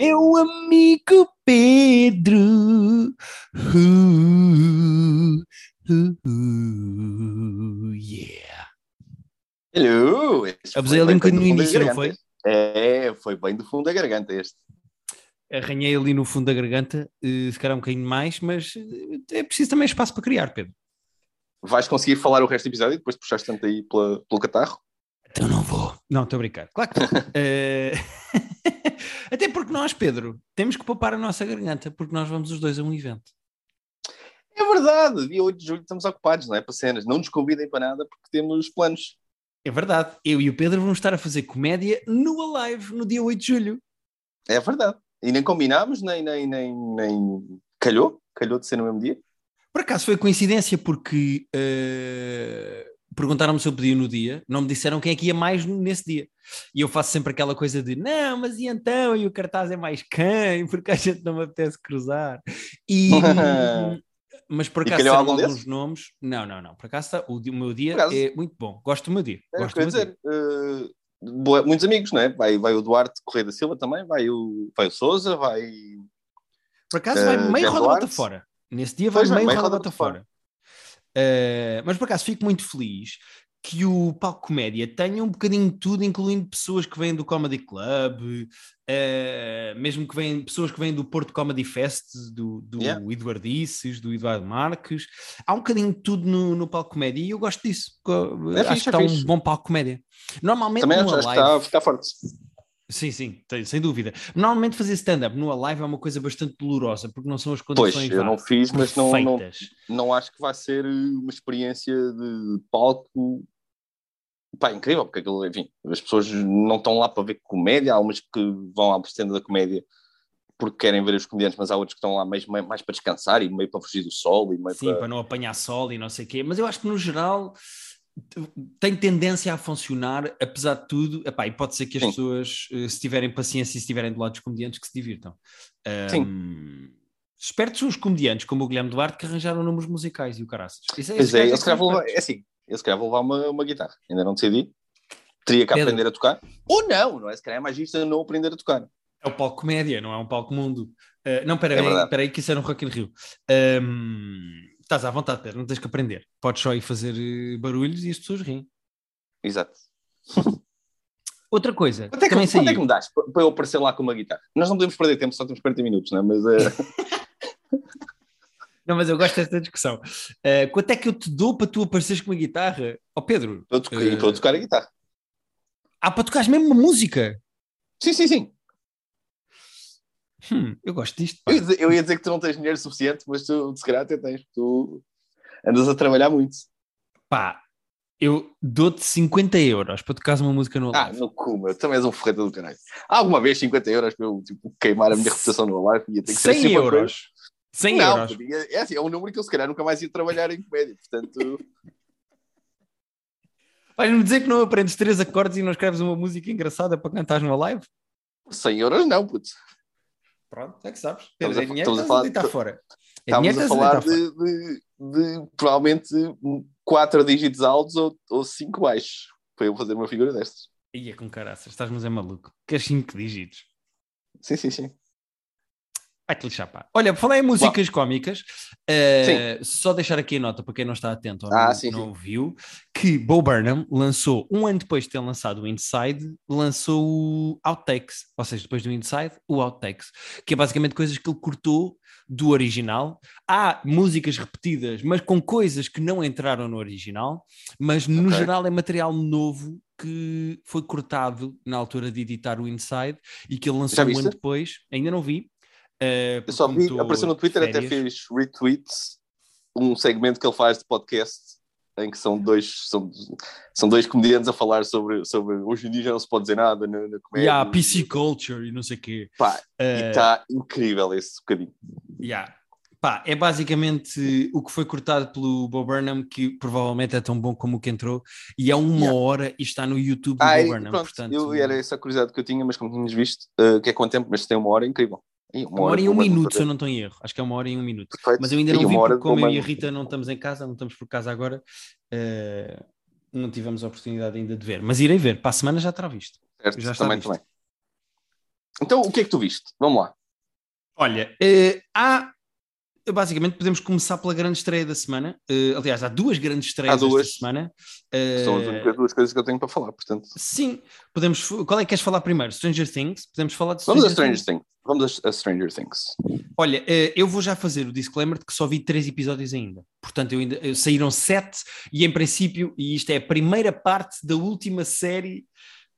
Meu amigo Pedro. Uh, uh, uh, yeah. Hello! Abusei ali um bocadinho no início, não foi? É, foi bem do fundo da garganta este. Arranhei ali no fundo da garganta, uh, se calhar um bocadinho mais, mas é preciso também espaço para criar, Pedro. Vais conseguir falar o resto do episódio depois de puxaste tanto aí pela, pelo catarro? Então não vou. Não, estou a brincar. Claro que uh... Até porque nós, Pedro, temos que poupar a nossa garganta, porque nós vamos os dois a um evento. É verdade, dia 8 de julho estamos ocupados, não é? Para cenas. Não nos convidem para nada porque temos planos. É verdade. Eu e o Pedro vamos estar a fazer comédia no Alive no dia 8 de julho. É verdade. E nem combinámos, nem, nem, nem, nem... calhou. Calhou de ser no mesmo dia. Por acaso foi coincidência, porque uh, perguntaram-me se eu podia no dia, não me disseram quem é que ia mais nesse dia. E eu faço sempre aquela coisa de não, mas e então? E o cartaz é mais quem? Porque a gente não me apetece cruzar. E. mas por acaso são alguns desses? nomes. Não, não, não. Por acaso o, meu dia é muito bom. Gosto do meu dia. É, Gosto do meu dizer, uh, boa, muitos amigos, não é? Vai, vai o Duarte Correia da Silva também, vai o, vai o Souza, vai. Por acaso uh, vai meio roda fora. Nesse dia vai meio, meio roda fora. fora. Uh, mas por acaso fico muito feliz que o palco comédia tenha um bocadinho de tudo, incluindo pessoas que vêm do Comedy Club, uh, mesmo que vêm pessoas que vêm do Porto Comedy Fest, do, do yeah. Eduardices, do Eduardo Marques. Há um bocadinho de tudo no, no palco comédia e eu gosto disso. É acho fixe, que está é um bom palco comédia. Normalmente Também acho live... está, está forte. Sim, sim, sem dúvida. Normalmente fazer stand-up no live é uma coisa bastante dolorosa, porque não são as condições Pois, eu não fiz, mas não, não, não acho que vai ser uma experiência de palco pá, incrível, porque aquilo, enfim, as pessoas não estão lá para ver comédia, há umas que vão à stand da comédia porque querem ver os comediantes, mas há outros que estão lá mais, mais para descansar e meio para fugir do sol. E meio Sim, para... para não apanhar sol e não sei o quê, mas eu acho que no geral tem tendência a funcionar, apesar de tudo, epá, e pode ser que as Sim. pessoas, eh, se tiverem paciência e se estiverem do lado dos comediantes, que se divirtam. Sim. Um, espertos os comediantes, como o Guilherme Duarte, que arranjaram números musicais e o caraças. Isso é, pois é, se calhar vou levar, é assim, eu se calhar vou levar uma, uma guitarra, ainda não decidi. Teria que Pedro. aprender a tocar, ou não, não é? Se calhar é mais isto não aprender a tocar. É o palco comédia, não é um palco mundo. Uh, não, peraí, é peraí, que isso era um Rock in Rio. Um, Estás à vontade, Pedro, não tens que aprender. Podes só ir fazer eh, barulhos e as pessoas riem. Exato. Outra coisa. Quanto é que, quanto é que me dás para eu aparecer lá com uma guitarra? Nós não podemos perder tempo, só temos 40 minutos, não é? Mas. Uh... não, mas eu gosto desta discussão. Uh, quanto é que eu te dou para tu apareceres com uma guitarra? Ó oh, Pedro. Para tocar, uh... para tocar a guitarra. Ah, para tocares mesmo uma música? Sim, sim, sim. Hum, eu gosto disto. Eu ia, dizer, eu ia, dizer, que tu não tens dinheiro suficiente, mas tu, se calhar, até tens. Tu andas a trabalhar muito. Pá, eu dou-te 50 euros para tocares uma música no live. Ah, no cu, meu. Também és um ferreta do caralho. Há alguma vez 50 euros para eu tipo, queimar a minha reputação no live? Ia ter que 100 ser euros. 100 não, euros. Podia, é assim, é um número que eu se calhar nunca mais ia trabalhar em comédia, portanto... Vais-me dizer que não aprendes três acordes e não escreves uma música engraçada para cantar numa live? 100 euros não, puto. Pronto, é que sabes. Estamos a, dinheiro, estamos a falar, está fora. É estamos a falar de, de, de, provavelmente quatro dígitos altos ou, ou cinco baixos para eu fazer uma figura destas. Ia com caraças, estás-me a maluco. Que cinco dígitos. Sim, sim, sim. Vai-te lixar, pá. Olha, falei em músicas Bom. cómicas, uh, só deixar aqui a nota para quem não está atento ou ah, não, sim, não ouviu, que Bo Burnham lançou, um ano depois de ter lançado o Inside, lançou o Outtakes, ou seja, depois do Inside, o Outtakes, que é basicamente coisas que ele cortou do original. Há músicas repetidas, mas com coisas que não entraram no original, mas no okay. geral é material novo que foi cortado na altura de editar o Inside e que ele lançou um ano depois. Ainda não vi, Uh, eu só vi, apareceu no Twitter, até fez retweets um segmento que ele faz de podcast em que são dois, são, são dois comediantes a falar sobre, sobre hoje em dia já não se pode dizer nada na, na comédia. Yeah, PC Culture e não sei o quê. Pá, uh, e está incrível esse bocadinho. Yeah. Pá, é basicamente o que foi cortado pelo Bob Burnham, que provavelmente é tão bom como o que entrou, e é uma yeah. hora e está no YouTube do ah, Bob Burnham. Pronto, portanto... eu, era essa curiosidade que eu tinha, mas como tínhamos visto, uh, que é quanto tempo, mas tem uma hora incrível. Uma, uma hora, e um minuto, se eu não estou em erro. Acho que é uma hora e um minuto. Perfeito. Mas eu ainda não vi, porque como eu e a Rita não estamos em casa, não estamos por casa agora, uh, não tivemos a oportunidade ainda de ver. Mas irei ver, para a semana já estará visto. Certo, já está também, visto. também. Então, o que é que tu viste? Vamos lá. Olha, uh, há basicamente podemos começar pela grande estreia da semana. Uh, aliás, há duas grandes estreias há duas. esta semana. Uh, São as únicas duas coisas que eu tenho para falar, portanto. Sim, podemos. Qual é que queres falar primeiro? Stranger Things? Podemos falar de Stranger Vamos a Stranger Things. Things. Vamos a Stranger Things. Olha, uh, eu vou já fazer o disclaimer de que só vi três episódios ainda. Portanto, eu ainda, saíram sete e em princípio, e isto é a primeira parte da última série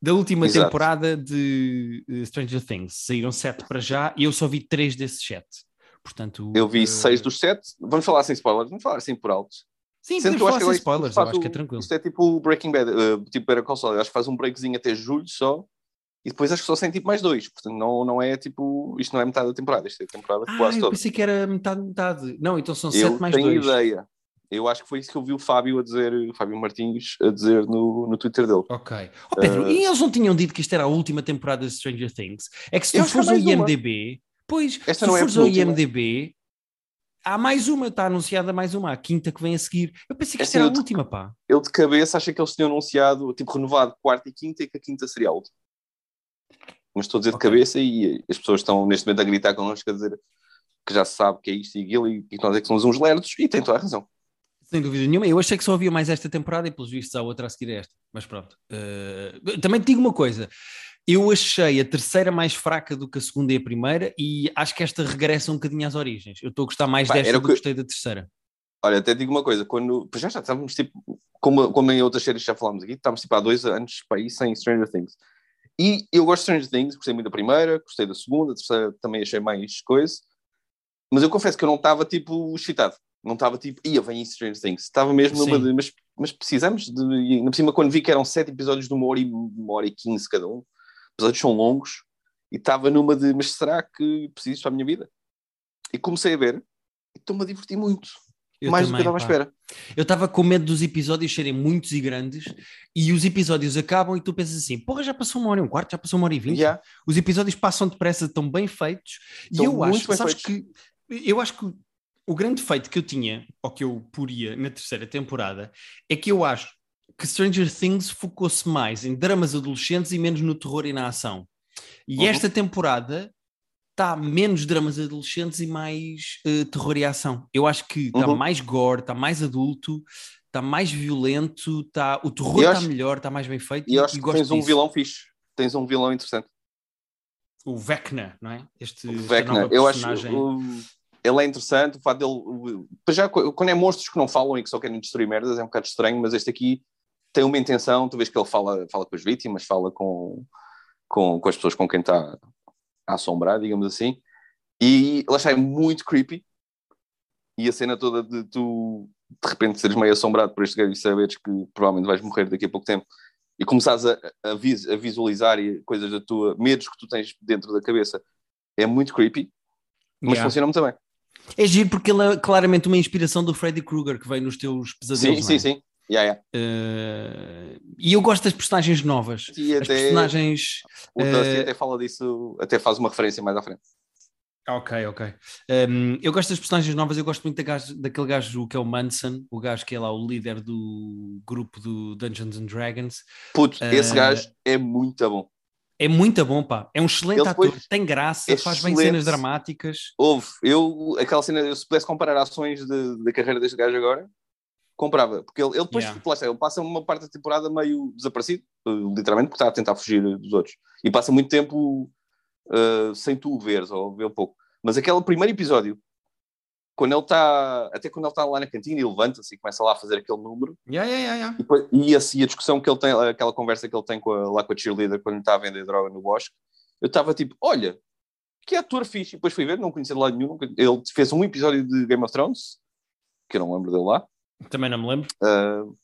da última Exato. temporada de Stranger Things. Saíram sete para já e eu só vi três desses sete. Portanto, eu vi uh... seis dos sete. Vamos falar sem spoilers, vamos falar assim por alto. Sim, Sendo podemos falar sem spoilers, eu acho que é tranquilo. Isto é tipo Breaking Bad, uh, tipo Better Call Saul. acho que faz um breakzinho até julho só. E depois acho que só sem tipo mais dois, portanto não, não é tipo, isto não é metade da temporada, isto é a temporada ah, quase eu toda. pensei que era metade, metade. Não, então são eu sete mais dois. Eu tenho ideia. Eu acho que foi isso que eu vi o Fábio a dizer, o Fábio Martins a dizer no, no Twitter dele. Ok. Oh, Pedro, uh... e eles não tinham dito que isto era a última temporada de Stranger Things? É que se tu fores ao IMDB, uma. Pois, Esta se é fores ao IMDB, há mais uma, está anunciada mais uma, a quinta que vem a seguir. Eu pensei que esta era a última, pá. Eu de cabeça achei que eles tinham anunciado, tipo, renovado quarta e quinta e que a quinta seria a última. Mas estou a dizer okay. de cabeça e as pessoas estão neste momento a gritar connosco a dizer que já se sabe que é isto e aquilo e que nós é que somos uns lerdos e tem toda a razão. Sem dúvida nenhuma. Eu achei que só havia mais esta temporada e pelos vistos há outra a seguir a esta. Mas pronto. Uh, também te digo uma coisa. Eu achei a terceira mais fraca do que a segunda e a primeira e acho que esta regressa um bocadinho às origens. Eu estou a gostar mais Pá, desta do que gostei da terceira. Olha, até digo uma coisa, quando já, já estávamos tipo, como, como em outras séries já falámos aqui, estávamos tipo há dois anos para ir sem Stranger Things. E eu gosto de Stranger Things, gostei muito da primeira, gostei da segunda, a terceira também achei mais coisa, mas eu confesso que eu não estava tipo excitado, não estava tipo, ia, vem Stranger Things, estava mesmo numa de, mas, mas precisamos de, ainda por cima quando vi que eram sete episódios de uma hora e, uma hora e quinze cada um, episódios são longos, e estava numa de, mas será que preciso para a minha vida? E comecei a ver, e estou-me a divertir muito. Eu mais também, do que eu estava à espera. Eu estava com medo dos episódios serem muitos e grandes e os episódios acabam e tu pensas assim: porra, já passou uma hora e um quarto, já passou uma hora e vinte. Yeah. Os episódios passam depressa, estão bem feitos. Estão e eu acho, sabes feitos. que eu acho que o grande feito que eu tinha, ou que eu poria na terceira temporada, é que eu acho que Stranger Things focou-se mais em dramas adolescentes e menos no terror e na ação. E uhum. esta temporada está menos dramas adolescentes e mais uh, terror e ação. Eu acho que está uhum. mais gore, está mais adulto, está mais violento, está o terror está melhor, está mais bem feito. E eu acho e que tens disso. um vilão fixe, tens um vilão interessante. O Vecna, não é? Este, o Vecna, eu acho ele é interessante, o fato dele. Já, quando é monstros que não falam e que só querem destruir merdas, é um bocado estranho, mas este aqui tem uma intenção, tu vês que ele fala, fala com as vítimas, fala com, com, com as pessoas com quem está a assombrar, digamos assim, e ele achei muito creepy. E a cena toda de tu de repente seres meio assombrado por este gajo e saberes que provavelmente vais morrer daqui a pouco tempo e começares a, a, vis, a visualizar coisas da tua, medos que tu tens dentro da cabeça, é muito creepy, mas yeah. funciona muito bem. É giro porque ele é claramente uma inspiração do Freddy Krueger que vem nos teus pesadelos. Sim, sim, é? sim. Yeah, yeah. Uh, e eu gosto das personagens novas. E As personagens. O Dusty uh, até fala disso, até faz uma referência mais à frente. Ok, ok. Um, ehm, eu gosto das personagens novas, eu gosto muito da gajo, daquele gajo que é o Manson, o gajo que é lá o líder do grupo do Dungeons and Dragons. Puto, uh, esse gajo é muito bom. É muito bom, pá. É um excelente ator, tem graça, faz bem cenas dramáticas. Houve, eu, aquela cena, eu, se pudesse comparar ações da carreira deste gajo agora, comprava, porque ele, ele depois yeah. ele passa uma parte da temporada meio desaparecido, literalmente, porque está a tentar fugir dos outros. E passa muito tempo uh, sem tu o veres, ou ver um pouco. Mas aquele primeiro episódio, quando ele está, até quando ele está lá na cantina e levanta-se e começa lá a fazer aquele número, yeah, yeah, yeah, e, depois, e, assim, a discussão que ele tem, aquela conversa que ele tem com a, lá com a cheerleader quando está a vender droga no bosque, eu estava tipo, olha, que ator fixe. E depois fui ver, não conhecia de lado nenhum. Ele fez um episódio de Game of Thrones, que eu não lembro dele lá. Também não me lembro. Uh,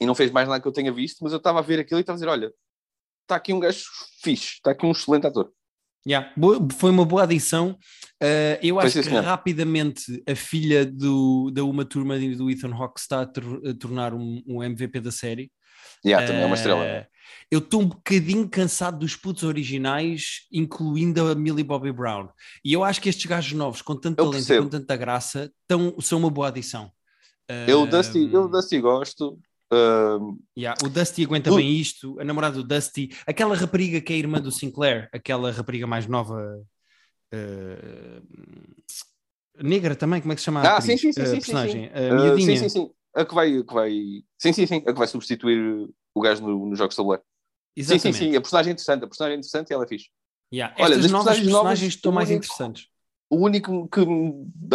e não fez mais nada que eu tenha visto, mas eu estava a ver aquilo e estava a dizer: olha, está aqui um gajo fixe, está aqui um excelente ator. Yeah, foi uma boa adição. Uh, eu acho que rapidamente a filha do, da uma turma do Ethan Hawke está a, a tornar um, um, MVP da série. Yeah, também é uma estrela. Uh, eu estou um bocadinho cansado dos putos originais, incluindo a Millie Bobby Brown. E eu acho que estes gajos novos, com tanto talento e com tanta graça, tão, são uma boa adição. Eu, Dusty, eu Dusty gosto, Uh, yeah, o Dusty aguenta bem isto, a namorada do Dusty, aquela rapariga que é irmã do Sinclair, aquela rapariga mais nova, uh, negra também, como é que se chama? Ah, sim, sim, sim, sim, personagem? Sim, sim. Uh, sim, sim, sim. A que vai, a que vai, sim, sim, sim, a que vai substituir o gajo nos no jogos de tabuleiro. Sim, sim, sim, a personagem é interessante, a personagem é interessante e ela é fixe. Yeah. Olha, Estas novas personagens, personagens estão mais único, interessantes. O único que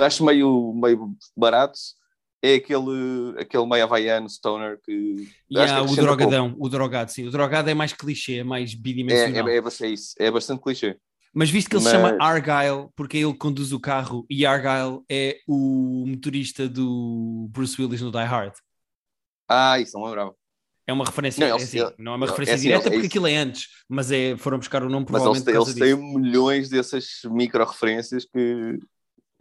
acho meio, meio barato é aquele, aquele meio havaiano, stoner, que... Yeah, que o drogadão, o drogado, sim. O drogado é mais clichê, é mais bidimensional. É, é, é, é isso, é bastante clichê. Mas visto que ele Mas... se chama Argyle, porque ele conduz o carro, e Argyle é o motorista do Bruce Willis no Die Hard. Ah, isso não lembrava. É uma referência, não, é assim, não é uma referência é assim, direta porque é aquilo é antes, mas é, foram buscar o nome provavelmente Mas eles, eles têm milhões dessas micro-referências que,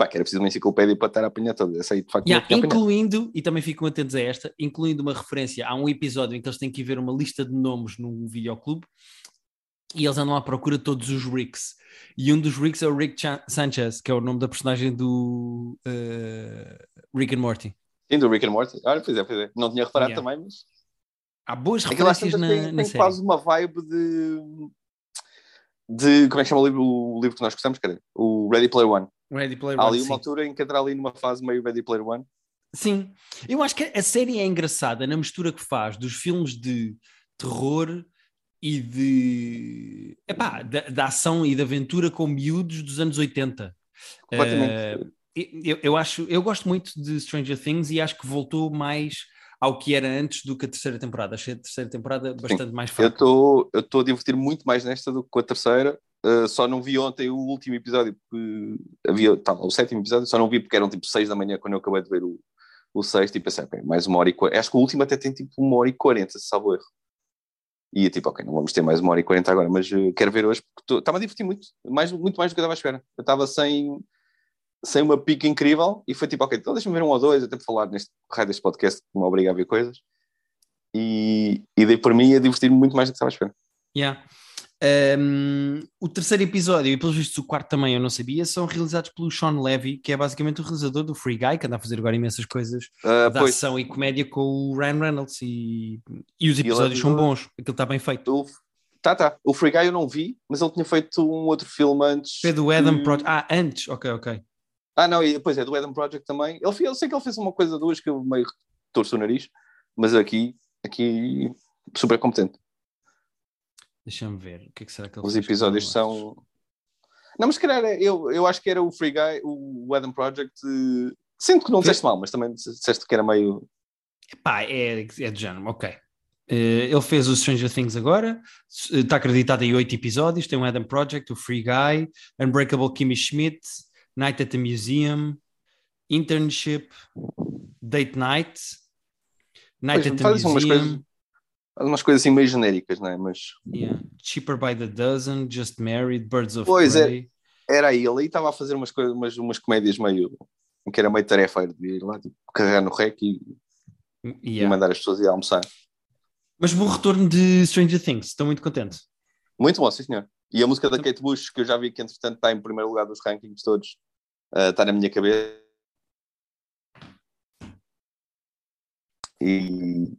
pá, que era preciso uma enciclopédia para estar a apanhar todas. Essa aí, de facto, yeah, incluindo, e também ficam atentos a esta, incluindo uma referência a um episódio em que eles têm que ver uma lista de nomes num videoclube e eles andam à procura de todos os Ricks. E um dos Ricks é o Rick Ch Sanchez, que é o nome da personagem do uh, Rick and Morty. Sim, do Rick and Morty. Olha, pois é, pois é. Não tinha reparado yeah. também, mas Há boas referências na, tem, na tem série. quase uma vibe de, de. Como é que chama o livro, o livro que nós gostamos? Cadê? O Ready Player One. Ready Player Há ali uma sim. altura em que entra ali numa fase meio Ready Player One. Sim, eu acho que a série é engraçada na mistura que faz dos filmes de terror e de epá, da, da ação e da aventura com miúdos dos anos 80. Completamente. Uh, eu, eu acho, eu gosto muito de Stranger Things e acho que voltou mais ao que era antes do que a terceira temporada. Achei a terceira temporada bastante Sim. mais fraca. Eu estou a divertir muito mais nesta do que com a terceira. Uh, só não vi ontem o último episódio, porque havia, o sétimo episódio, só não vi porque eram tipo seis da manhã quando eu acabei de ver o, o sexto e pensei, okay, mais uma hora e quarenta. Acho que o último até tem tipo uma hora e quarenta, se salvo erro. E tipo, ok, não vamos ter mais uma hora e quarenta agora, mas uh, quero ver hoje porque estava a divertir muito, mais, muito mais do que eu estava à espera. Eu estava sem, sem uma pica incrível e foi tipo, ok, então deixa-me ver um ou dois, até para falar neste raio deste podcast que me obriga a ver coisas. E, e dei por mim a divertir-me muito mais do que estava a esperar. Yeah. Um, o terceiro episódio e pelos vistos o quarto também eu não sabia, são realizados pelo Sean Levy, que é basicamente o realizador do Free Guy, que anda a fazer agora imensas coisas uh, de pois. ação e comédia com o Ryan Reynolds e, e os episódios e são bons, aquilo está bem feito. O, tá, tá. O Free Guy eu não vi, mas ele tinha feito um outro filme antes. Foi do Adam que... Project. Ah, antes, ok, ok. Ah, não, e depois é do Adam Project também. Ele, eu sei que ele fez uma coisa duas que eu meio torço o nariz, mas aqui, aqui super competente. Deixa-me ver. O que, é que será que ele Os episódios são. Não, mas se calhar eu, eu acho que era o Free Guy, o Adam Project. Sinto que não disseste mal, mas também disseste que era meio. Pá, é, é do género, ok. Uh, ele fez o Stranger Things agora, está acreditado em oito episódios. Tem o Adam Project, o Free Guy, Unbreakable Kimmy Schmidt, Night at the Museum, Internship, Date Night, Night pois, at the Museum. Umas coisas, assim meio genéricas, não é? Mas... Yeah. Cheaper by the Dozen, Just Married, Birds of pois é, Prey. É, era ele, e estava a fazer umas, coisas, umas, umas comédias meio. que era meio tarefa de ir lá, tipo, carregar no rec e, yeah. e mandar as pessoas ir almoçar. Mas bom retorno de Stranger Things, estou muito contente. Muito bom, sim senhor. E a música da Kate Bush, que eu já vi que entretanto está em primeiro lugar dos rankings todos, uh, está na minha cabeça. E.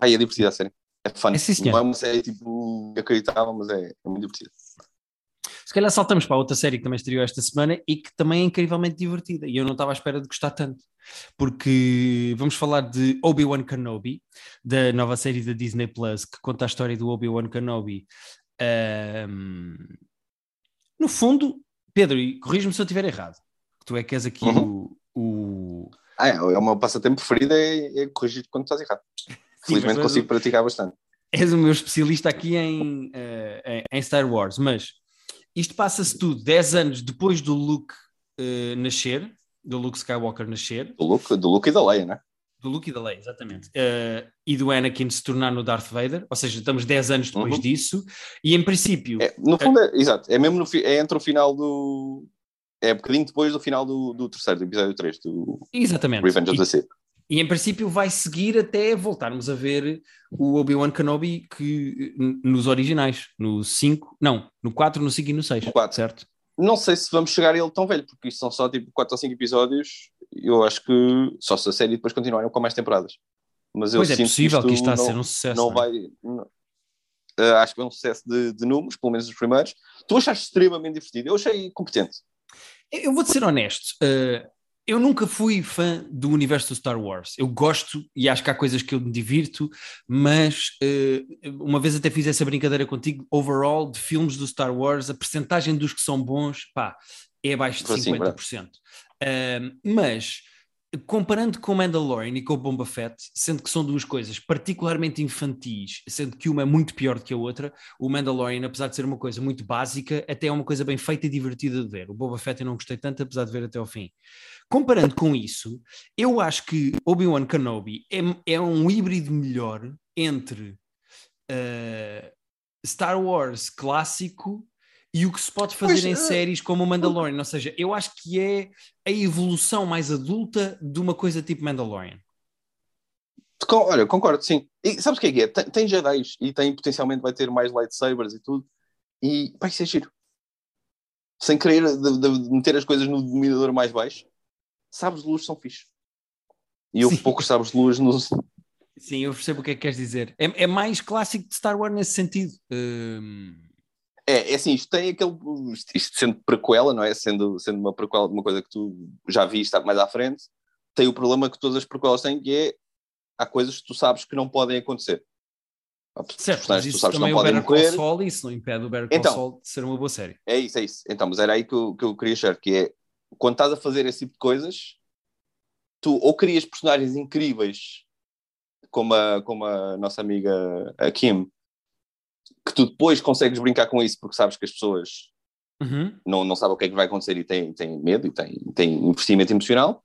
Aí é divertida a série. É fun. É, sim, não é uma série tipo acreditável, mas é, é muito divertida. Se calhar saltamos para outra série que também estreou esta semana e que também é incrivelmente divertida. E eu não estava à espera de gostar tanto porque vamos falar de Obi-Wan Kenobi, da nova série da Disney Plus, que conta a história do Obi-Wan Kenobi. Um, no fundo, Pedro, e corrijo-me se eu estiver errado, tu é que és aqui uhum. o, o. Ah, é, o meu passatempo preferido é, é corrigir quando estás errado. Felizmente consigo o... praticar bastante. És o meu especialista aqui em, uh, em Star Wars, mas isto passa-se tudo 10 anos depois do Luke uh, nascer, do Luke Skywalker nascer. Do Luke, do Luke e da Leia, né? Do Luke e da Leia, exatamente. Uh, e do Anakin se tornar no Darth Vader, ou seja, estamos 10 anos depois uhum. disso, e em princípio. É, no fundo, é, exato, é mesmo no, é entre o final do. É um bocadinho depois do final do, do terceiro, do episódio 3, do exatamente. Revenge of the Sith. E em princípio vai seguir até voltarmos a ver o Obi-Wan Kenobi que, nos originais, no 5, não, no 4, no 5 e no 6, certo? Não sei se vamos chegar a ele tão velho, porque isto são só tipo 4 ou 5 episódios eu acho que só se a série depois continuarem com mais temporadas. Mas eu pois é possível que, isto está a ser um sucesso. Não, não é? vai. Não, uh, acho que é um sucesso de, de, números, pelo menos os primeiros. Tu achaste extremamente divertido, eu achei competente. Eu vou-te ser honesto. Uh, eu nunca fui fã do universo do Star Wars. Eu gosto e acho que há coisas que eu me divirto, mas uh, uma vez até fiz essa brincadeira contigo. Overall, de filmes do Star Wars, a percentagem dos que são bons, pá, é abaixo de 50%. uh, mas comparando com Mandalorian e com Bomba Fett, sendo que são duas coisas particularmente infantis, sendo que uma é muito pior do que a outra, o Mandalorian, apesar de ser uma coisa muito básica, até é uma coisa bem feita e divertida de ver. O Boba Fett eu não gostei tanto, apesar de ver até ao fim. Comparando com isso, eu acho que Obi-Wan Kenobi é, é, um híbrido melhor entre uh, Star Wars clássico e o que se pode fazer pois, em uh, séries como o Mandalorian. Ou seja, eu acho que é a evolução mais adulta de uma coisa tipo Mandalorian. Olha, concordo, sim. E sabes o que é que é? Tem, tem Jedi e tem potencialmente vai ter mais lightsabers e tudo. E vai ser giro. Sem querer de, de meter as coisas no dominador mais baixo, sabes de luz são fixe. E eu poucos sabes de luz nos. Sim, eu percebo o que é que queres dizer. É, é mais clássico de Star Wars nesse sentido. Hum... É, é assim, isto tem aquele. Isto sendo prequela, não é? Sendo, sendo uma prequela de uma coisa que tu já viste mais à frente, tem o problema que todas as prequelas têm, que é. Há coisas que tu sabes que não podem acontecer. Certo, mas isso também não o Better Call Saul, isso não impede o Better Call então, Saul de ser uma boa série. É isso, é isso. Então, mas era aí que eu, que eu queria achar, que é, quando estás a fazer esse tipo de coisas, tu ou crias personagens incríveis, como a, como a nossa amiga a Kim, que tu depois consegues brincar com isso porque sabes que as pessoas uhum. não, não sabem o que é que vai acontecer e têm, têm medo e têm, têm investimento emocional,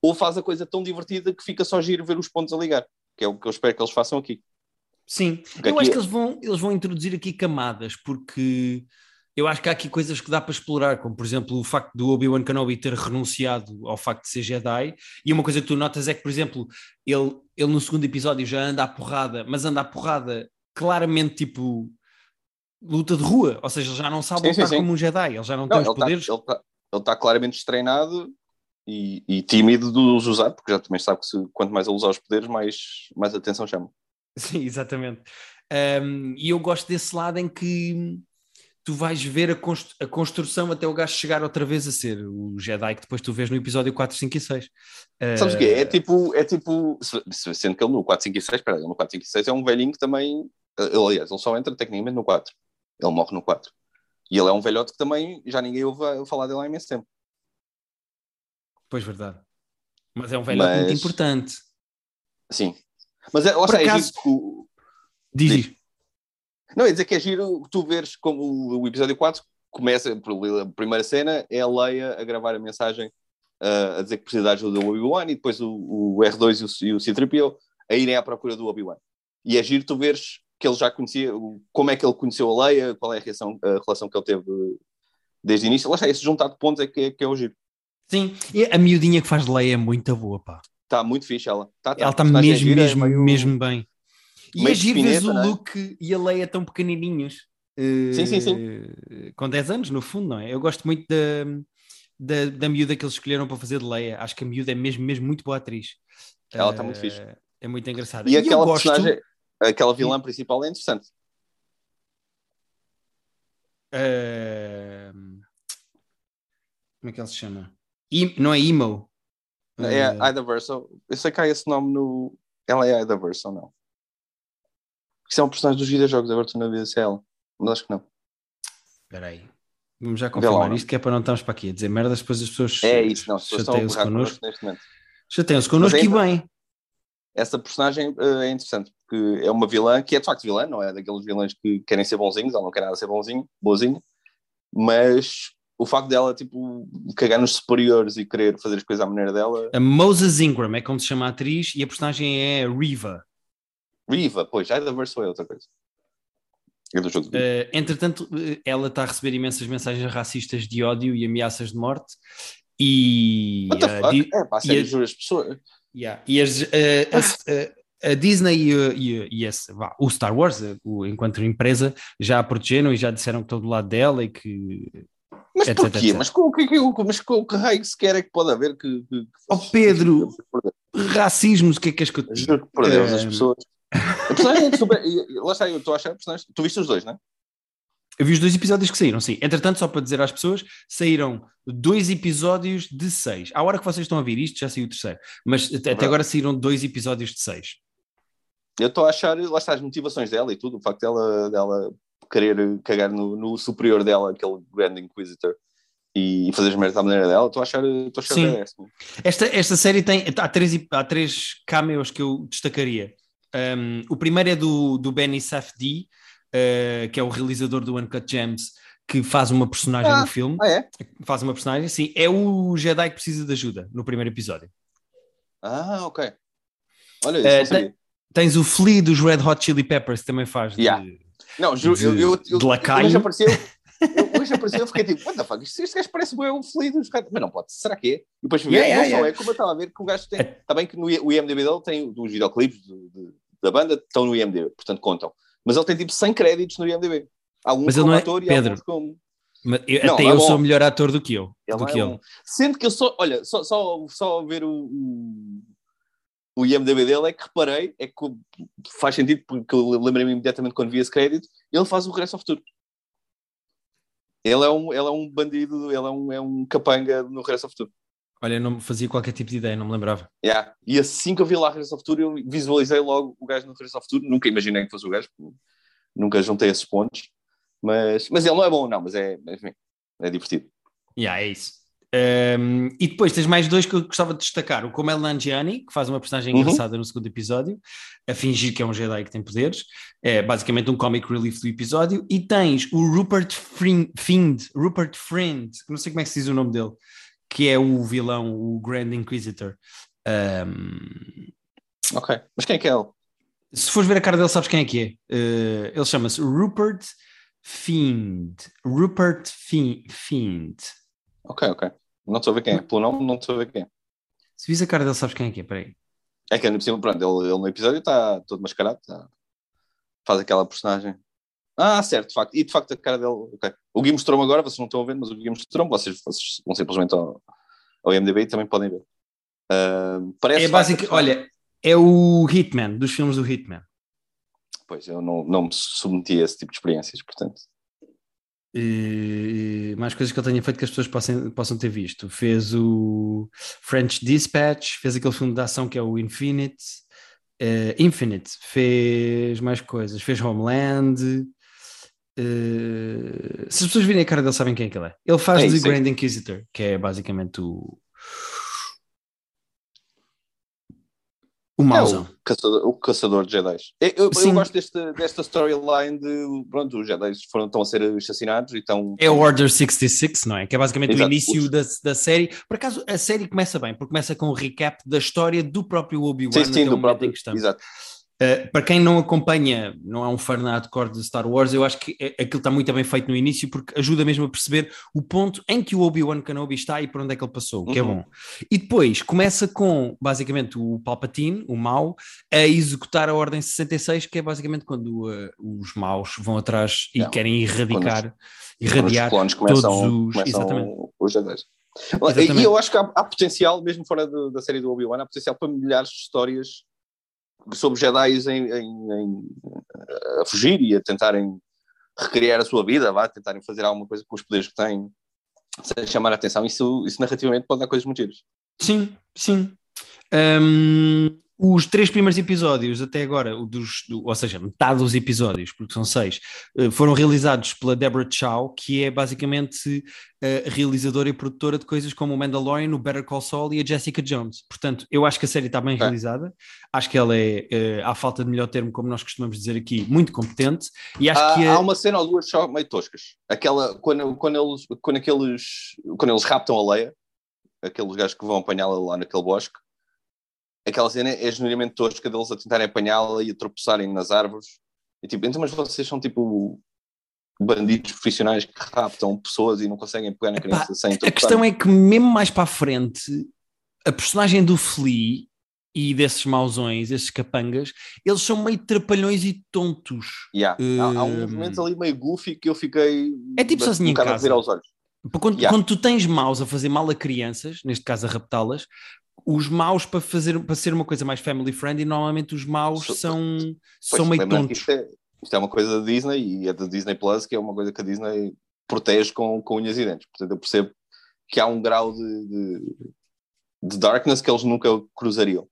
ou faz a coisa tão divertida que fica só giro ver os pontos a ligar, que é o que eu espero que eles façam aqui. Sim, porque eu acho é... que eles vão, eles vão introduzir aqui camadas, porque eu acho que há aqui coisas que dá para explorar, como por exemplo o facto do Obi-Wan Kenobi ter renunciado ao facto de ser Jedi, e uma coisa que tu notas é que, por exemplo, ele, ele no segundo episódio já anda à porrada, mas anda à porrada claramente tipo luta de rua, ou seja, ele já não sabe sim, lutar sim, sim. como um Jedi, ele já não, não tem os tá- poderes. Tá, ele está tá claramente destreinado e, e, tímido de os usar, porque já também sabe que se, quanto mais ele usar os poderes, mais, mais atenção chama. Sim, exatamente. Um, e eu gosto desse lado em que tu vais ver a, constru a, construção até o gajo chegar outra vez a ser o Jedi que depois tu vês no episódio 4, 5 e 6. Uh... Sabes o quê? É tipo, é tipo, sendo que ele no 4, 5 e 6, espera ele no 4, 5 e 6 é um velhinho que também, ele, aliás, ele só entra tecnicamente no 4, ele morre no 4. E ele é um velhote que também já ninguém ouve falar dele há imenso tempo. Pois, verdade. Mas é um velhote Mas... muito importante. Sim. Mas é, Por acaso... é Diz. Diz. Não, é dizer que é giro tu veres como o episódio 4 começa, a primeira cena é a Leia a gravar a mensagem uh, a dizer que precisa da ajuda do Obi-Wan e depois o, o R2 e o, o C-3PO a irem à procura do Obi-Wan. E é giro tu veres que ele já conhecia, como é que ele conheceu a Leia, qual é a, reação, a relação que ele teve desde o início. Lá está, esse juntar de pontos é que, é que é o giro. Sim, e a miudinha que faz Leia é muito boa, pá. Está muito fixe ela. Tá, tá. Ela está mesmo, é mesmo, meio... mesmo bem. E as gírias, o Luke e a Leia tão pequenininhos. Uh, sim, sim, sim. Com 10 anos, no fundo, não é? Eu gosto muito da, da, da miúda que eles escolheram para fazer de Leia. Acho que a miúda é mesmo, mesmo muito boa atriz. Ela está uh, muito fixe. É muito engraçada. E, e aquela gosto... personagem, aquela vilã principal é interessante. Uh, como é que ela se chama? I, não é Emo? É uh, Ida Verso. Eu sei que há esse nome no. Ela é Ida Verso ou não? Isso é um personagem dos videojogos, agora estou na vida se é ela. Mas acho que não. Espera aí. Vamos já confirmar lá, isto, que é para não estarmos para aqui a dizer merdas, depois as pessoas é isso, não, chateiam-se connosco. neste momento. Chateiam-se connosco e bem. Essa personagem uh, é interessante, porque é uma vilã que é de facto vilã, não é daqueles vilões que querem ser bonzinhos, ela não quer nada ser bonzinho, boazinho, mas o facto dela, tipo, cagar nos superiores e querer fazer as coisas à maneira dela. A Moses Ingram é como se chama a atriz e a personagem é Riva. Riva, pois, Verso é outra coisa. É do jogo. Uh, entretanto, eh, ela está a receber imensas mensagens racistas de ódio e ameaças de morte. E. What the fuck? é, pá, sério, as pessoas. Yeah, e as, uh, as, uh, a Disney e, e, e esse, vá, o Star Wars, o, enquanto empresa, já a protegeram e já disseram que estão do lado dela e que Mas etc, porquê? Etc. Mas com o que, mas com que raio sequer é que pode haver que. que, que oh Pedro, racismo, o que é que és que eu Juro por Deus, as pessoas. A personagem é super. Lá está, eu estou a achar personagens. Tu viste os dois, não é? Eu vi os dois episódios que saíram, sim. Entretanto, só para dizer às pessoas, saíram dois episódios de seis. À hora que vocês estão a ver isto, já saiu o terceiro. Mas até, até agora saíram dois episódios de seis. Eu estou a achar, lá está, as motivações dela e tudo, o facto dela, dela querer cagar no, no superior dela, aquele Grand Inquisitor, e fazer as merdas da maneira dela, estou a achar, estou a achar Sim. Essa. Esta, esta série tem, há três, há três cameos que eu destacaria. Um, o primeiro é do, do Benny Safdie, uh, que é o realizador do Uncut Gems, que faz uma personagem ah, no filme. Ah, é? Faz uma personagem, sim. É o Jedi que precisa de ajuda no primeiro episódio. Ah, ok. Olha, isso uh, Tens o Flea dos Red Hot Chili Peppers, que também faz. Yeah. De, não, de, eu, eu, eu, de lacaio. Hoje apareceu, hoje apareceu, eu fiquei tipo, what the fuck, este, este gajo parece bem o Flea dos Red Mas não pode, será que é? E depois yeah, yeah, não yeah. só é como eu estava a ver que o gajo tem. Está bem que no o IMDB dele tem os videoclipes da banda, estão no IMDB, portanto contam mas ele tem tipo 100 créditos no IMDb. Alguns mas como é... ator e Pedro, alguns como... Mas eu, não, até eu é sou melhor ator do que eu. Ele do que é ele. Sendo que eu só, olha, só, só, só ver o, o, IMDB dele é que reparei, é que faz sentido, porque eu lembrei-me imediatamente quando vi esse crédito, ele faz o Regresso ao Futuro. Ele é um, ele é um bandido, ele é um, é um capanga no Regresso ao Futuro. Olha, não fazia qualquer tipo de ideia, não me lembrava. Yeah. E assim que eu vi lá Regresso ao Futuro, eu visualizei logo o gajo no Regresso ao Futuro. Nunca imaginei que fosse o gajo, nunca juntei esses pontos. Mas, mas ele não é bom, não, mas é, enfim, é divertido. Yeah, é isso. Um, e depois tens mais dois que eu gostava de destacar: o Comel Nanjiani, que faz uma personagem uhum. engraçada no segundo episódio, a fingir que é um Jedi que tem poderes, é basicamente um comic relief do episódio, e tens o Rupert Fiend, Rupert Friend, que não sei como é que se diz o nome dele, que é o vilão, o Grand Inquisitor. Um... Ok, mas quem é que é ele? Se fores ver a cara dele, sabes quem é que é. Uh, ele chama-se Rupert Fiend. Rupert Fiend. Ok, ok. Não estou a ver quem é. Pelo nome, não estou a ver quem é. Se vis a cara dele, sabes quem é que é. Peraí. É que, pronto, ele, ele no episódio está todo mascarado. Tá... Faz aquela personagem ah, certo, de facto. E de facto a cara dele. Okay. O Gui mostrou-me agora, vocês não estão a ver, mas o Gui mostrou-me, vocês, vocês vão simplesmente ao, ao IMDB e também podem ver. Uh, parece é básico, olha, é o Hitman, dos filmes do Hitman. Pois, eu não, não me submeti a esse tipo de experiências, portanto. E mais coisas que eu tenha feito que as pessoas possam, possam ter visto. Fez o French Dispatch, fez aquele filme de ação que é o Infinite. Uh, Infinite fez mais coisas, fez Homeland, Uh, se as pessoas virem a cara dele, sabem quem é que ele é. Ele faz é de Grand Inquisitor, que é basicamente o. O mauzão. É o, caçador, o caçador de Jedi. Eu, eu, gosto deste, desta storyline de. Pronto, os Jedi foram, estão a ser assassinados e estão. É o Order 66, não é? Que é basicamente Exato, o início da, da série. Por acaso, a série começa bem, porque começa com um recap da história do próprio Obi-Wan. Sim, sim, do próprio. Em que estamos. Exato. Uh, para quem não acompanha, não é um fã hardcore de Star Wars, eu acho que é, aquilo está muito bem feito no início porque ajuda mesmo a perceber o ponto em que o Obi-Wan Kenobi está e por onde é que ele passou, o que é uhum. é bom. E depois começa com basicamente o Palpatine, o mau, a executar a Ordem 66, que é basicamente quando uh, os maus vão atrás e não. querem erradicar, os, irradiar todos os. Exatamente. Os Exatamente. E eu acho que há, há potencial, mesmo fora do, da série do Obi-Wan, há potencial para milhares de histórias sobre Jedi em, em, em, a fugir e a tentarem recriar a sua vida, vá, tentarem fazer alguma coisa com os poderes que têm, sem chamar a atenção. Isso, isso narrativamente pode dar coisas muito giras. Sim, sim. Um, os três primeiros episódios, até agora, dos, do, ou seja, metade dos episódios, porque são seis, eh, foram realizados pela Deborah Chow, que é basicamente uh, realizadora e produtora de coisas como o Mandalorian, o Better Call Saul e a Jessica Jones. Portanto, eu acho que a série está bem é. realizada, acho que ela é, uh, à falta de melhor termo, como nós costumamos dizer aqui, muito competente. E acho há, que há uma cena ou duas só meio toscas. Aquela, quando, quando, eles, quando, aqueles, quando eles raptam a Leia, aqueles gajos que vão apanhá-la lá naquele bosque aquela cena é genuinamente tosca deles a tentarem apanhá-la e a tropeçarem nas árvores. E tipo, então, mas vocês são tipo bandidos profissionais que raptam pessoas e não conseguem pegar na criança Epá, sem A questão é que, mesmo mais para a frente, a personagem do Flea e desses mausões, esses capangas, eles são meio trapalhões e tontos. Yeah. Há, há, um hum. momento ali meio goofy que eu fiquei é tipo sozinho em casa. Quando, yeah. quando tu tens maus a fazer mal a crianças, neste caso a raptá-las, os maus para fazer para ser uma coisa mais family friendly, normalmente os maus so, são, pois, são meio tontos. Isto é, isto é, uma coisa da Disney e é da Disney Plus, que é uma coisa que a Disney protege com, com unhas e dentes. Portanto, eu percebo que há um grau de, de, de darkness que eles nunca cruzariam.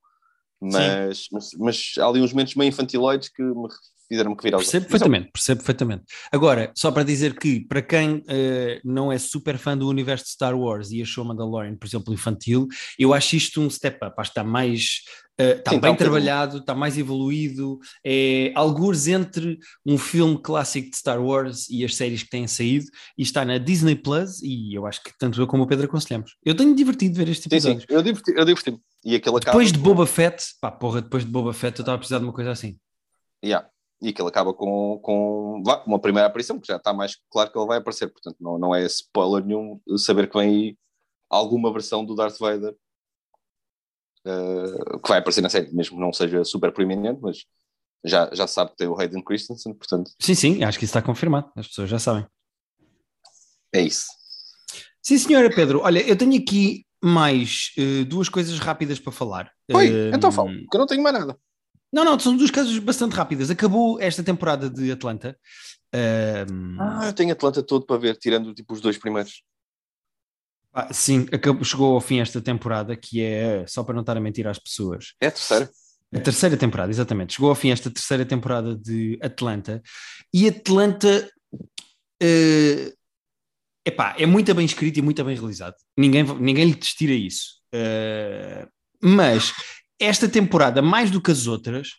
Mas, mas, mas, há ali uns momentos meio infantiloides que me fizeram-me que virar os Percebo perfeitamente, percebo perfeitamente. Agora, só para dizer que, para quem uh, não é super fã do universo de Star Wars e achou Mandalorian, por exemplo, infantil, eu acho isto um step up, acho que está mais Uh, está bem trabalhado, está mais evoluído, é alguns entre um filme clássico de Star Wars e as séries que têm saído, e está na Disney Plus, e eu acho que tanto eu como o Pedro aconselhamos. Eu tenho divertido ver este episódio. Sim, sim, eu diverti-me. Eu diverti e aquele depois de Boba Fett, pá, porra, depois de Boba Fett eu estava a precisar de uma coisa assim. Yeah e aquilo acaba com, com uma primeira aparição, que já está mais claro que ele vai aparecer, portanto não, não é spoiler nenhum saber que vem aí alguma versão do Darth Vader uh, que vai aparecer na série, mesmo que não seja super proeminente, mas já, já sabe que tem o Hayden Christensen, portanto... Sim, sim, acho que isso está confirmado, as pessoas já sabem. É isso. Sim, senhora Pedro, olha, eu tenho aqui mais uh, duas coisas rápidas para falar. Oi, uh, então falo, que eu não tenho mais nada. Não, não, são duas casos bastante rápidas. Acabou esta temporada de Atlanta. Um... Ah, eu tenho Atlanta todo para ver, tirando tipo os dois primeiros. Ah, sim, acabou, chegou ao fim esta temporada, que é, só para não estar a mentir às pessoas. É a terceira. A terceira temporada, exatamente. Chegou ao fim esta terceira temporada de Atlanta. E Atlanta. Uh, epá, é muito bem escrito e muito bem realizado. Ninguém, ninguém lhe tira isso. Uh, mas esta temporada, mais do que as outras,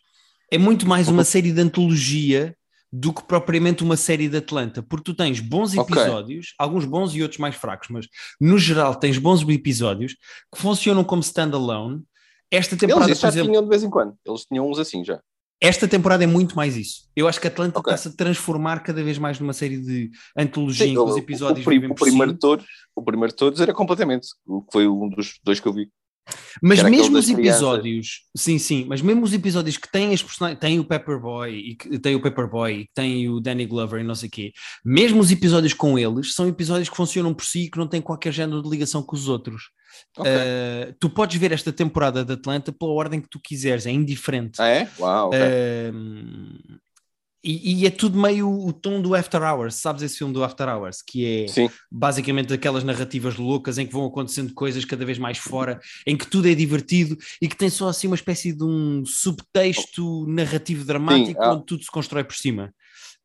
é muito mais uma série de antologia do que propriamente uma série de Atlanta, porque tu tens bons episódios, okay. alguns bons e outros mais fracos, mas no geral tens bons episódios que funcionam como standalone. Esta temporada, Eles já exemplo, tinham de vez em quando, eles tinham uns assim já. Esta temporada é muito mais isso. Eu acho que Atlanta okay. está-se a transformar cada vez mais numa série de antologia Sim, em que os episódios. O, o, o primeiro de todos, o primeiro de todos era completamente, o foi um dos dois que eu vi. Mas mesmo os episódios, sim, sim, mas mesmo os episódios que têm as personagens, tem o Pepperboy e que tem o Pepperboy e que tem o Danny Glover e não sei o quê, mesmo os episódios com eles são episódios que funcionam por si e que não têm qualquer género de ligação com os outros. Okay. Uh, tu podes ver esta temporada de Atlanta pela ordem que tu quiseres, é indiferente. Ah, é? Uau, okay. uh, e, e, é tudo meio o tom do After Hours, sabes esse filme do After Hours, que é Sim. basicamente aquelas narrativas loucas em que vão acontecendo coisas cada vez mais fora, em que tudo é divertido e que tem só assim uma espécie de um subtexto narrativo dramático Sim, ah. onde tudo se constrói por cima.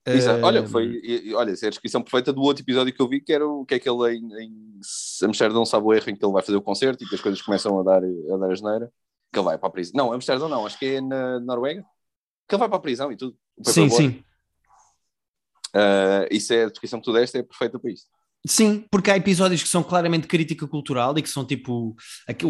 Exato. Olha, foi, olha, essa é a descrição perfeita do outro episódio que eu vi, que era o que é que ele em, em Amsterdão sabe o erro em que ele vai fazer o concerto e que as coisas começam a dar a dar a geneira, que ele vai para a prisão. Não, Amsterdão não, acho que é na Noruega, que ele vai para a prisão e tudo. Sim, sim. Uh, isso é a descrição que tu deste, é perfeita para isso. Sim, porque há episódios que são claramente crítica cultural e que são tipo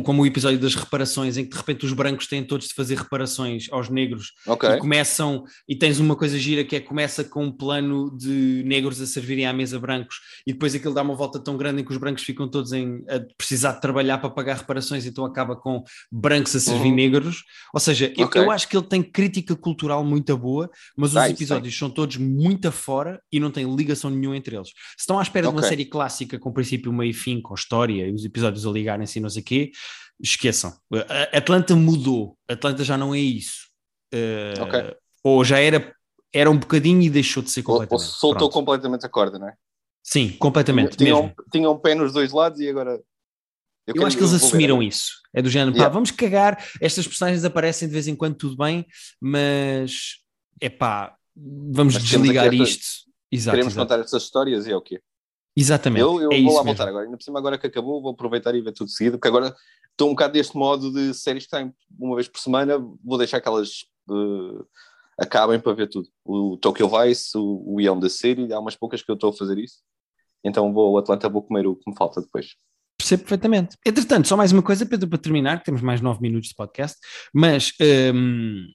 como o episódio das reparações, em que de repente os brancos têm todos de fazer reparações aos negros okay. e começam, e tens uma coisa gira que é começa com um plano de negros a servirem à mesa brancos e depois aquilo dá uma volta tão grande em que os brancos ficam todos em, a precisar de trabalhar para pagar reparações, então acaba com brancos a servir uhum. negros. Ou seja, okay. eu, eu, acho que ele tem crítica cultural muito boa, mas os episódios são todos muito afora e não têm ligação nenhuma entre eles. Se estão à espera okay. de uma série clássica com princípio, meio e fim, com história e os episódios a ligarem-se e não sei o quê, esqueçam. A Atlanta mudou. Atlanta já não é isso. Uh, okay. Ou já era, era um bocadinho e deixou de ser completamente. Ou, ou soltou Pronto. completamente a corda, não é? Sim, completamente. Tinha, um, tinha um pé nos dois lados e agora. Eu, eu acho que eles assumiram isso. É do género, yeah. pá, vamos cagar. Estas personagens aparecem de vez em quando, tudo bem, mas é pá, vamos mas desligar isto. Exato, queremos exato. contar essas histórias e é o quê? Exatamente. Eu, eu é vou lá voltar mesmo. agora, ainda por cima agora que acabou, vou aproveitar e ver tudo seguido, porque agora estou um bocado deste modo de séries que têm uma vez por semana, vou deixar que elas uh, acabem para ver tudo. O Tokyo Vice, o, o Beyond the City, há umas poucas que eu estou a fazer isso, então vou, o Atlanta vou comer o que me falta depois. Percebo perfeitamente. Entretanto, só mais uma coisa, Pedro, para terminar, temos mais nove minutos de podcast, mas um, ehm,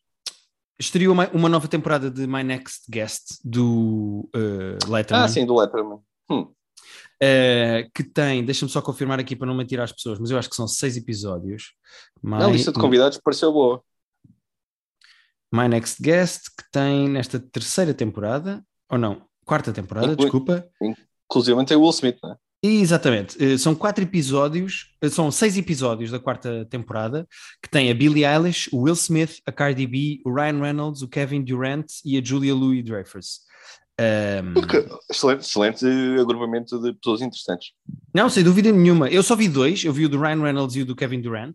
estreou uma, uma, nova temporada de My Next Guest do uh, Letterman. Ah, sim, do Letterman. Hum. Uh, que tem, deixa-me só confirmar aqui para não mentir às pessoas, mas eu acho que são seis episódios. My, a lista de convidados pareceu boa. My Next Guest, que tem nesta terceira temporada, ou não, quarta temporada, Inclu desculpa. Inclusive tem o Will Smith, não é? Exatamente, eh, são quatro episódios, eh, são seis episódios da quarta temporada, que tem a Billie Eilish, o Will Smith, a Cardi B, o Ryan Reynolds, o Kevin Durant e a Julia Louis-Dreyfus. Um... Excelente, excelente agrupamento de pessoas interessantes. Não, sem dúvida nenhuma. Eu só vi dois, eu vi o do Ryan Reynolds e o do Kevin Durant,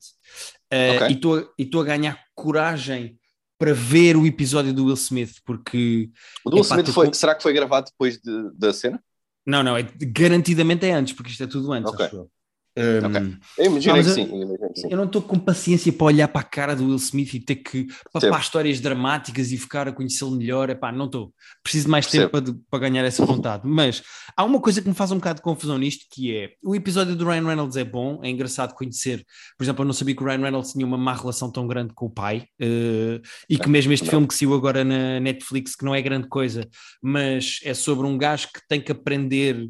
uh, okay. e estou a ganhar coragem para ver o episódio do Will Smith, porque... O do Will Smith foi, será que foi gravado depois de, da cena? Não, não, é, garantidamente é antes, porque isto é tudo antes, okay. acho eu. Um, okay. Eu imagino que, sim, eu, eu não estou com paciência para olhar para a cara do Will Smith e ter que papar histórias dramáticas e ficar a conhecê-lo melhor. Epá, não estou. Preciso de mais tempo para, para, ganhar essa vontade. Mas há uma coisa que me faz um bocado de confusão nisto, que é o episódio do Ryan Reynolds é bom, é engraçado conhecer. Por exemplo, eu não sabia que o Ryan Reynolds tinha uma má relação tão grande com o pai uh, e que mesmo este não. filme que saiu agora na Netflix, que não é grande coisa, mas é sobre um gajo que tem que aprender.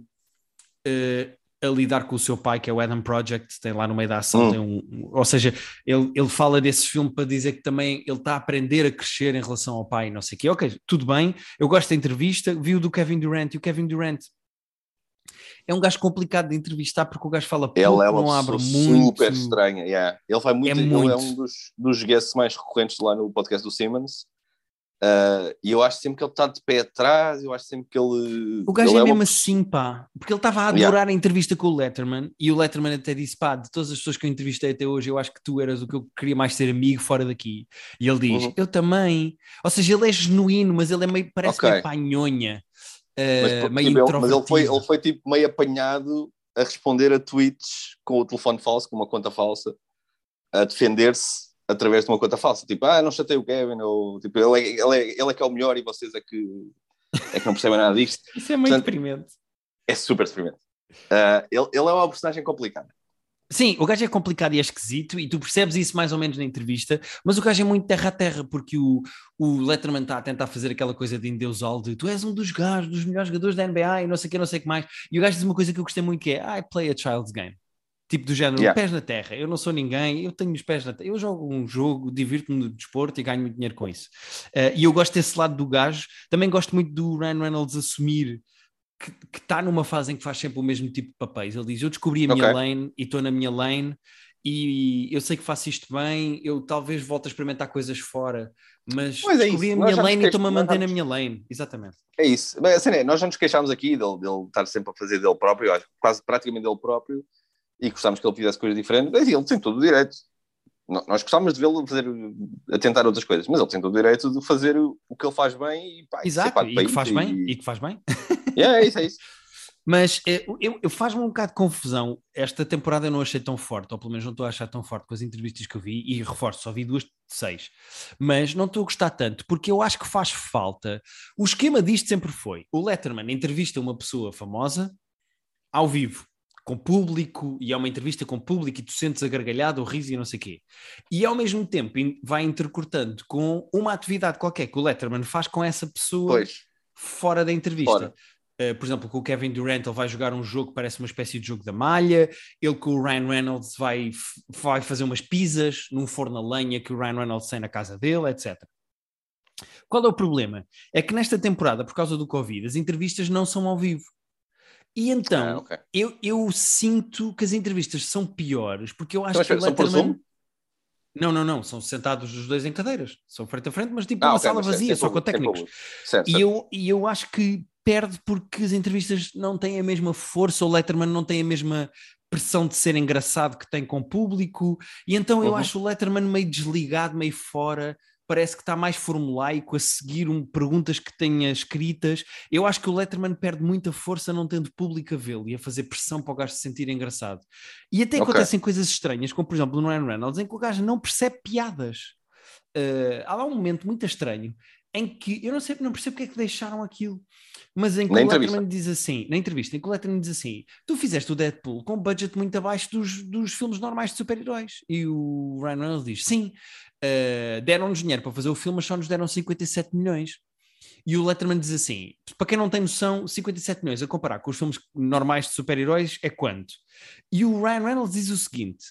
Uh, a lidar com o seu pai, que é o Adam Project, tem lá no meio da ação, hum. um, ou seja, ele, ele fala desse filme para dizer que também ele está a aprender a crescer em relação ao pai, não sei o quê. Ok, tudo bem, eu gosto da entrevista, vi o do Kevin Durant, e o Kevin Durant é um gajo complicado de entrevistar porque o gajo fala pouco, ele é uma não abre muito. super estranha, yeah. ele vai muito, é ele muito. é um dos, dos guests mais recorrentes lá no podcast do Simmons, Uh, e eu acho sempre que ele está de pé atrás, eu acho sempre que ele. O gajo ele é, é mesmo uma... assim, pá, porque ele estava a adorar yeah. a entrevista com o Letterman e o Letterman até disse: pá, de todas as pessoas que eu entrevistei até hoje, eu acho que tu eras o que eu queria mais ser amigo fora daqui. E ele diz: uhum. eu também. Ou seja, ele é genuíno, mas ele é meio, parece okay. meio panhonha, uh, mas, meio tipo, mas ele foi, ele foi tipo meio apanhado a responder a tweets com o telefone falso, com uma conta falsa, a defender-se através de uma conta falsa, tipo, ah, não chatei o Kevin, ou tipo, ele é, ele, é, ele é que é o melhor e vocês é que, é que não percebem nada disto. Isso é muito Portanto, deprimente. É super deprimente. Uh, ele, ele é uma personagem complicada. Sim, o gajo é complicado e é esquisito, e tu percebes isso mais ou menos na entrevista, mas o gajo é muito terra a terra, porque o, o Letterman está a tentar fazer aquela coisa de endeusá de tu és um dos gajos, dos melhores jogadores da NBA e não sei o que, não sei o que mais. E o gajo diz uma coisa que eu gostei muito que é I play a child's game. Tipo do género, yeah. pés na terra, eu não sou ninguém, eu tenho os pés na terra, eu jogo um jogo, divirto-me no desporto e ganho muito dinheiro com isso. Uh, e eu gosto desse lado do gajo, também gosto muito do Ryan Reynolds assumir que está numa fase em que faz sempre o mesmo tipo de papéis. Ele diz: Eu descobri a minha okay. lane e estou na minha lane e eu sei que faço isto bem, eu talvez volte a experimentar coisas fora, mas é descobri isso. a minha lane e estou-me a manter na minha lane. Exatamente. É isso. Mas, assim, é, nós já nos queixámos aqui dele, dele estar sempre a fazer dele próprio, quase praticamente dele próprio e gostávamos que ele fizesse coisas diferentes, mas ele tem todo o direito. Nós gostávamos de vê-lo fazer, a tentar outras coisas, mas ele tem todo o direito de fazer o, que ele faz bem e pá, Exato, e que faz e... bem, e que faz bem. Yeah, é isso, é isso. Mas eh, eu, eu faz-me um bocado de confusão. Esta temporada eu não achei tão forte, ou pelo menos não estou a achar tão forte com as entrevistas que eu vi, e reforço, só vi duas de seis. Mas não estou a gostar tanto, porque eu acho que faz falta. O esquema disto sempre foi: o Letterman entrevista uma pessoa famosa ao vivo com público, e é uma entrevista com público, e tu sentes a gargalhada, o riso e não sei o quê. E ao mesmo tempo vai intercortando com uma atividade qualquer que o Letterman faz com essa pessoa pois. fora da entrevista. Uh, por exemplo, com o Kevin Durant, ele vai jogar um jogo que parece uma espécie de jogo da malha. Ele com o Ryan Reynolds vai, vai fazer umas pizzas num forno a lenha que o Ryan Reynolds tem na casa dele, etc. Qual é o problema? É que nesta temporada, por causa do Covid, as entrevistas não são ao vivo. E então, ah, okay. eu, eu sinto que as entrevistas são piores, porque eu acho então, que o Letterman... Não, não, não, são sentados os dois em cadeiras, são frente a frente, mas tipo ah, uma okay, sala vazia, só com técnicos. Certo, e, Eu, e eu acho que perde porque as entrevistas não têm a mesma força, o Letterman não tem a mesma pressão de ser engraçado que tem com o público, e então eu uhum. acho o Letterman meio desligado, meio fora, parece que está mais formulaico, a seguir um, perguntas que tenha escritas. Eu acho que o Letterman perde muita força não tendo público a vê-lo e a fazer pressão para o gajo se sentir engraçado. E até okay. acontecem coisas estranhas, como por exemplo no Ryan Reynolds, em que o gajo não percebe piadas. Uh, há lá um momento muito estranho em que eu não sei, não percebo porque é que deixaram aquilo, mas em que na o Letterman diz assim, na entrevista, em que o Letterman diz assim: tu fizeste o Deadpool com um budget muito abaixo dos, dos filmes normais de super-heróis. E o Ryan Reynolds diz: sim, uh, deram-nos dinheiro para fazer o filme, mas só nos deram 57 milhões. E o Letterman diz assim: para quem não tem noção, 57 milhões a comparar com os filmes normais de super-heróis é quanto? E o Ryan Reynolds diz o seguinte: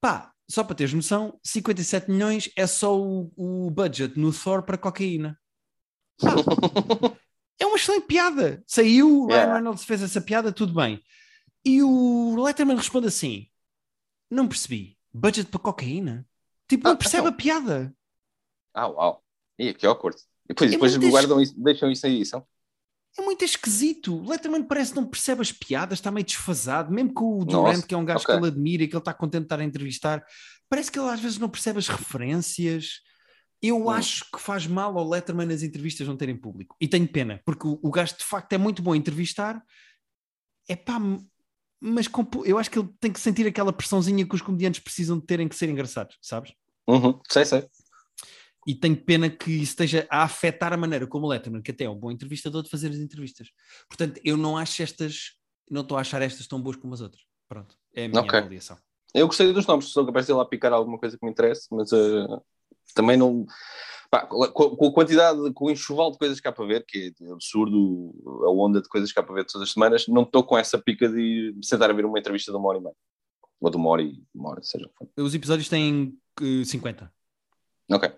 pá, só para teres noção, 57 milhões é só o, o budget no Thor para cocaína. É uma excelente piada. Saiu, o yeah. Ryan Reynolds fez essa piada, tudo bem. E o Letterman responde assim: Não percebi. Budget para cocaína? Tipo, ah, não percebe então. a piada. Ah, uau. E que awkward. E depois, é depois guardam isso, deixam isso aí, são? É muito esquisito. O Letterman parece que não percebe as piadas, está meio desfasado, mesmo com o Durant, Nossa, que é um gajo okay. que ele admira e que ele está contente de estar a entrevistar. Parece que ele às vezes não percebe as referências. Eu hum. acho que faz mal ao Letterman as entrevistas não terem público. E tenho pena, porque o, o gajo de facto é muito bom a entrevistar. É pá, mas eu acho que ele tem que sentir aquela pressãozinha que os comediantes precisam de terem que ser engraçados, sabes? Uhum, sei, sei e tenho pena que isso esteja a afetar a maneira como o Letterman, que até é um bom entrevistador, de fazer as entrevistas. Portanto, eu não acho estas, não estou a achar estas tão boas como as outras. Pronto, é a minha okay. avaliação. Eu gostei dos nomes, sou capaz de ir lá picar alguma coisa que me interesse, mas uh, também não. Pá, com, com, a quantidade, com o enxoval de coisas que há para ver, que é absurdo, a onda de coisas que há para ver todas as semanas, não estou com essa pica de sentar a ver uma entrevista de uma hora e meia. Ou de uma hora e uma hora, seja Os episódios têm uh, eh, 50. Ok.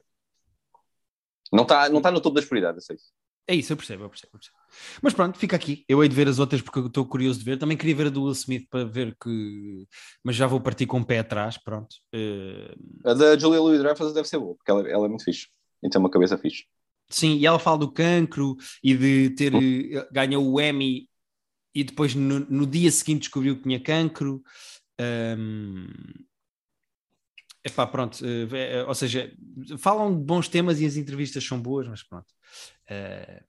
Não está não tá no topo das prioridades, é isso. É isso, eu percebo, eu percebo, eu percebo. Mas pronto, fica aqui. Eu hei de ver as outras porque estou curioso de ver. Também queria ver a do Will Smith para ver que. Mas já vou partir com o pé atrás, pronto. Uh... A da Julia Louis Dreyfus deve ser boa, porque ela, ela é muito fixe. E tem uma cabeça fixe. Sim, e ela fala do cancro e de ter uh, ganhou o Emmy e depois no, no, dia seguinte descobriu que tinha cancro. Um, Epá, pronto, uh, ou seja, falam de bons temas e as entrevistas são boas, mas pronto. Uh,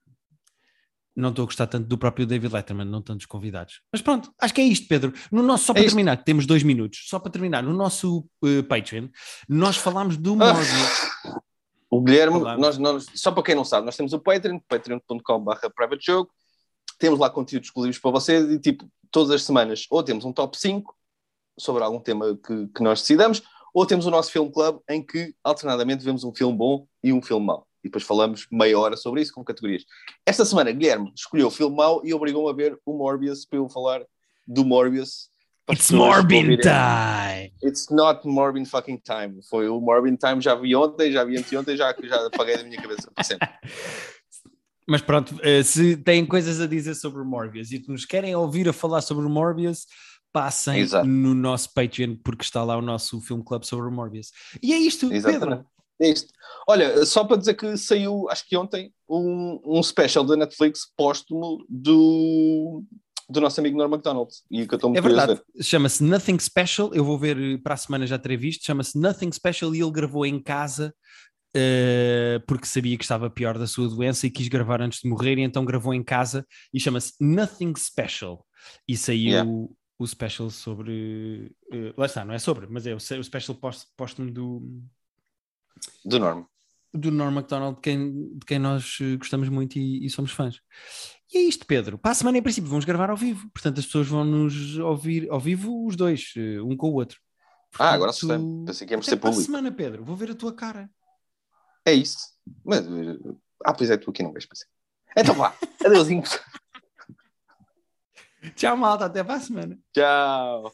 não estou a gostar tanto do próprio David Letterman, não tanto dos convidados. Mas pronto, acho que é isto, Pedro. No nosso, só é para é terminar, temos dois minutos, só para terminar, no nosso uh, Patreon, nós falámos do. Morbius. O Guilherme, nós, nós, só para quem não sabe, nós temos o Patreon, patreon.com.br private jogo, temos lá conteúdos exclusivos para vocês e tipo, todas as semanas ou temos um top 5 sobre algum tema que, que nós decidamos, ou temos o nosso Film Club, em que alternadamente vemos um filme bom e um filme mau. E depois falamos meia hora sobre isso com categorias. Esta semana, Guilherme escolheu o filme mau e obrigou-me a ver o Morbius para eu falar do Morbius. It's Morbin time! It's not Morbin fucking time. Foi o Morbin time, já vi ontem, já vi anteontem, já, já apaguei da minha cabeça para sempre. Mas pronto, eh, se têm coisas a dizer sobre o Morbius e que nos querem ouvir a falar sobre o Morbius, passem Exato. no nosso Patreon, porque está lá o nosso filme club sobre o Morbius. E é isto, Exatamente. Pedro. É isto. Olha, só para dizer que saiu, acho que ontem, um, um special da Netflix póstumo do, do nosso amigo Norman MacDonald. E que eu estou muito é verdade, chama-se Nothing Special. Eu vou ver eh, para a semana já terei visto. Chama-se Nothing Special e ele gravou em casa. Uh, porque sabia que estava pior da sua doença e quis gravar antes de morrer, e então gravou em casa e chama-se Nothing Special. E saiu yeah o special sobre. Uh, lá está, não é sobre, mas é o, o special póstumo do. Do Norm. Do Norm MacDonald, de quem, de quem nós gostamos muito e, e, somos fãs. E é isto, Pedro. Para a semana, em princípio, vamos gravar ao vivo. Portanto, as pessoas vão nos ouvir ao vivo os dois, eh, um com o outro. Portanto, ah, agora sei. Pensei que íamos ser público. Para a semana, Pedro, vou ver a tua cara. É isso. Mas, ah, pois é, tu aqui não vês, pensei. Então vá, adeusinho. Tchau, malta. Até para a semana. Tchau.